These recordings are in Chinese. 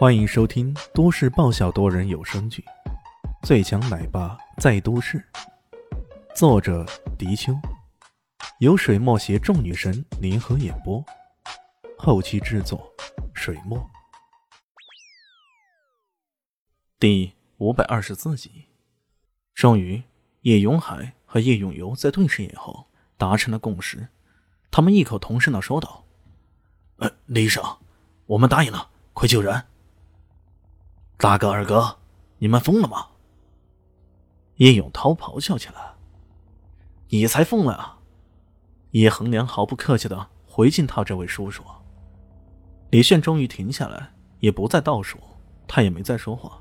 欢迎收听都市爆笑多人有声剧《最强奶爸在都市》，作者：迪秋，由水墨携众女神联合演播，后期制作：水墨。第五百二十四集，终于，叶永海和叶永游在对视以后达成了共识，他们异口同声的说道：“呃，李医生，我们答应了，快救人！”大哥、二哥，你们疯了吗？叶永涛咆哮起来：“你才疯了！”！”叶恒良毫不客气的回敬他这位叔叔。李炫终于停下来，也不再倒数，他也没再说话，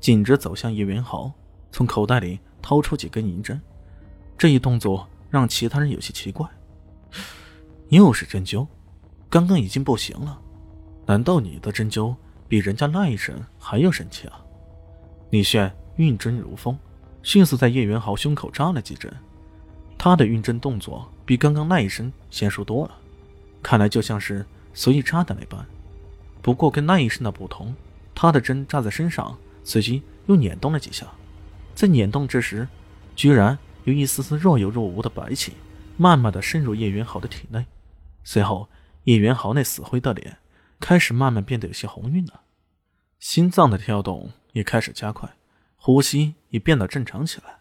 径直走向叶元豪，从口袋里掏出几根银针。这一动作让其他人有些奇怪：又是针灸，刚刚已经不行了，难道你的针灸？比人家那一声还要神奇啊！李炫运针如风，迅速在叶元豪胸口扎了几针。他的运针动作比刚刚那一声娴熟多了，看来就像是随意扎的那般。不过跟那一声的不同，他的针扎在身上，随即又捻动了几下。在捻动之时，居然有一丝丝若有若无的白气，慢慢的渗入叶元豪的体内。随后，叶元豪那死灰的脸。开始慢慢变得有些红晕了，心脏的跳动也开始加快，呼吸也变得正常起来。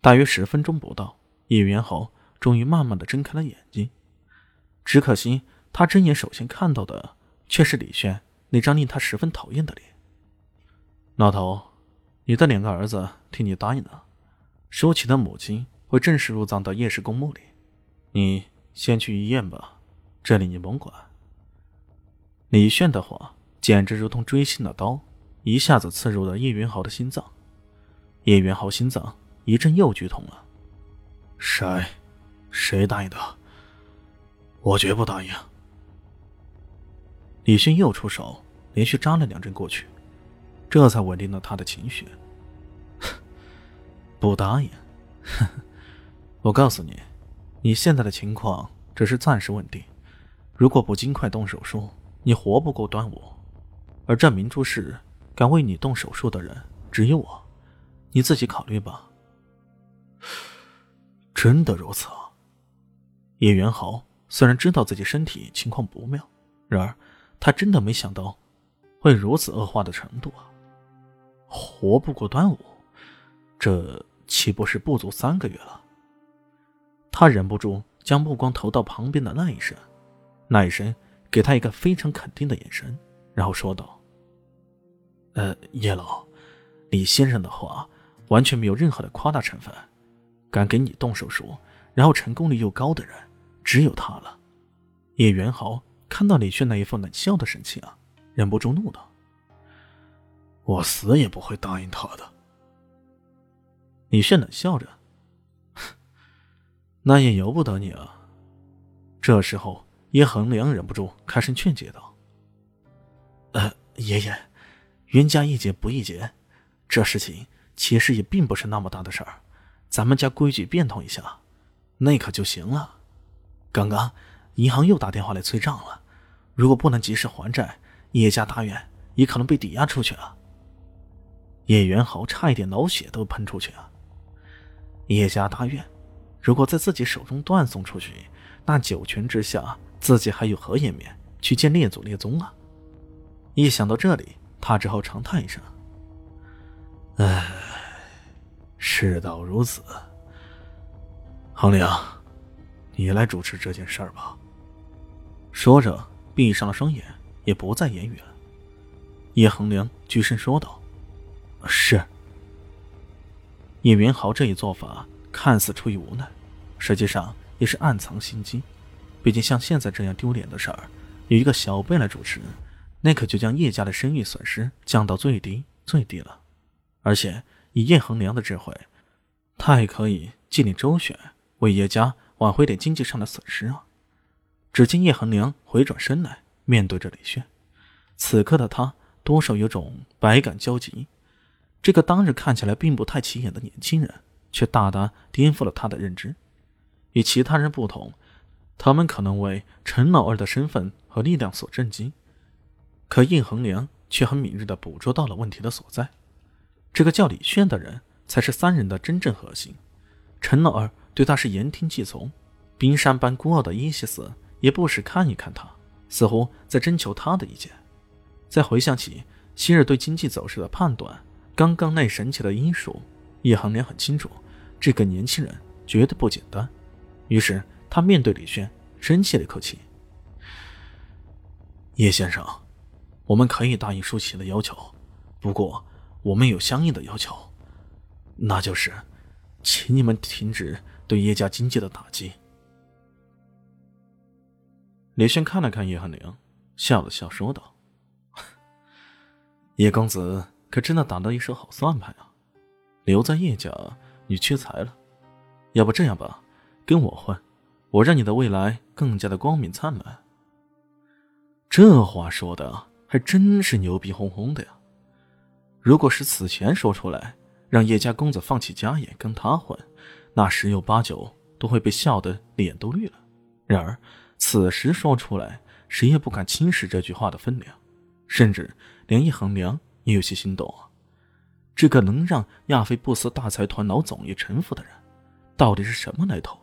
大约十分钟不到，叶元豪终于慢慢的睁开了眼睛。只可惜，他睁眼首先看到的却是李轩那张令他十分讨厌的脸。老头，你的两个儿子替你答应了，舒淇的母亲会正式入葬到叶氏公墓里，你先去医院吧，这里你甭管。李炫的话简直如同锥心的刀，一下子刺入了叶云豪的心脏。叶云豪心脏一阵又剧痛了。谁？谁答应的？我绝不答应。李炫又出手，连续扎了两针过去，这才稳定了他的情绪。不答应？我告诉你，你现在的情况只是暂时稳定，如果不尽快动手术。你活不过端午，而这明珠市敢为你动手术的人只有我，你自己考虑吧。真的如此？叶元豪虽然知道自己身体情况不妙，然而他真的没想到会如此恶化的程度啊！活不过端午，这岂不是不足三个月了？他忍不住将目光投到旁边的那一声，那一声。给他一个非常肯定的眼神，然后说道：“呃，叶老，李先生的话完全没有任何的夸大成分。敢给你动手术，然后成功率又高的人，只有他了。”叶元豪看到李炫那一副冷笑的神情啊，忍不住怒道：“我死也不会答应他的。”李炫冷笑着：“ 那也由不得你啊。”这时候。叶恒良忍不住开声劝解道：“呃，爷爷，冤家宜解不宜结，这事情其实也并不是那么大的事儿，咱们家规矩变通一下，那可就行了。刚刚银行又打电话来催账了，如果不能及时还债，叶家大院也可能被抵押出去啊。”叶元豪差一点脑血都喷出去啊！叶家大院如果在自己手中断送出去，那九泉之下……自己还有何颜面去见列祖列宗啊？一想到这里，他只好长叹一声：“唉，事到如此。恒良，你来主持这件事儿吧。”说着，闭上了双眼，也不再言语了。叶恒良举身说道：“是。”叶元豪这一做法看似出于无奈，实际上也是暗藏心机。毕竟像现在这样丢脸的事儿，有一个小辈来主持，那可就将叶家的声誉损失降到最低最低了。而且以叶恒良的智慧，他还可以计力周旋，为叶家挽回点经济上的损失啊。只见叶恒良回转身来，面对着李炫，此刻的他多少有种百感交集。这个当日看起来并不太起眼的年轻人，却大大颠覆了他的认知。与其他人不同。他们可能为陈老二的身份和力量所震惊，可叶恒良却很敏锐地捕捉到了问题的所在。这个叫李炫的人才是三人的真正核心。陈老二对他是言听计从，冰山般孤傲的伊西斯也不时看一看他，似乎在征求他的意见。再回想起昔日对经济走势的判断，刚刚那神奇的因素，叶恒良很清楚，这个年轻人绝对不简单。于是他面对李轩，深吸了一口气：“叶先生，我们可以答应舒淇的要求，不过我们有相应的要求，那就是。”请你们停止对叶家经济的打击。李轩看了看叶寒凉，笑了笑，说道：“叶公子可真的打了一手好算盘啊！留在叶家，你屈才了。要不这样吧，跟我混，我让你的未来更加的光明灿烂。”这话说的还真是牛逼哄哄的呀！如果是此前说出来，让叶家公子放弃家业跟他混，那十有八九都会被笑得脸都绿了。然而此时说出来，谁也不敢轻视这句话的分量，甚至连叶恒良也有些心动啊！这个能让亚非布斯大财团老总也臣服的人，到底是什么来头？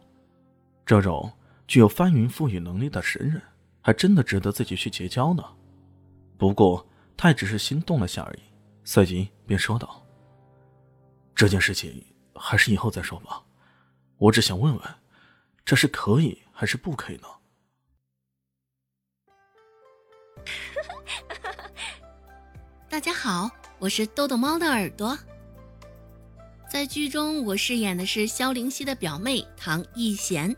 这种具有翻云覆雨能力的神人，还真的值得自己去结交呢。不过他也只是心动了下而已，随即便说道。这件事情还是以后再说吧，我只想问问，这是可以还是不可以呢？大家好，我是豆豆猫的耳朵。在剧中，我饰演的是萧灵溪的表妹唐艺贤。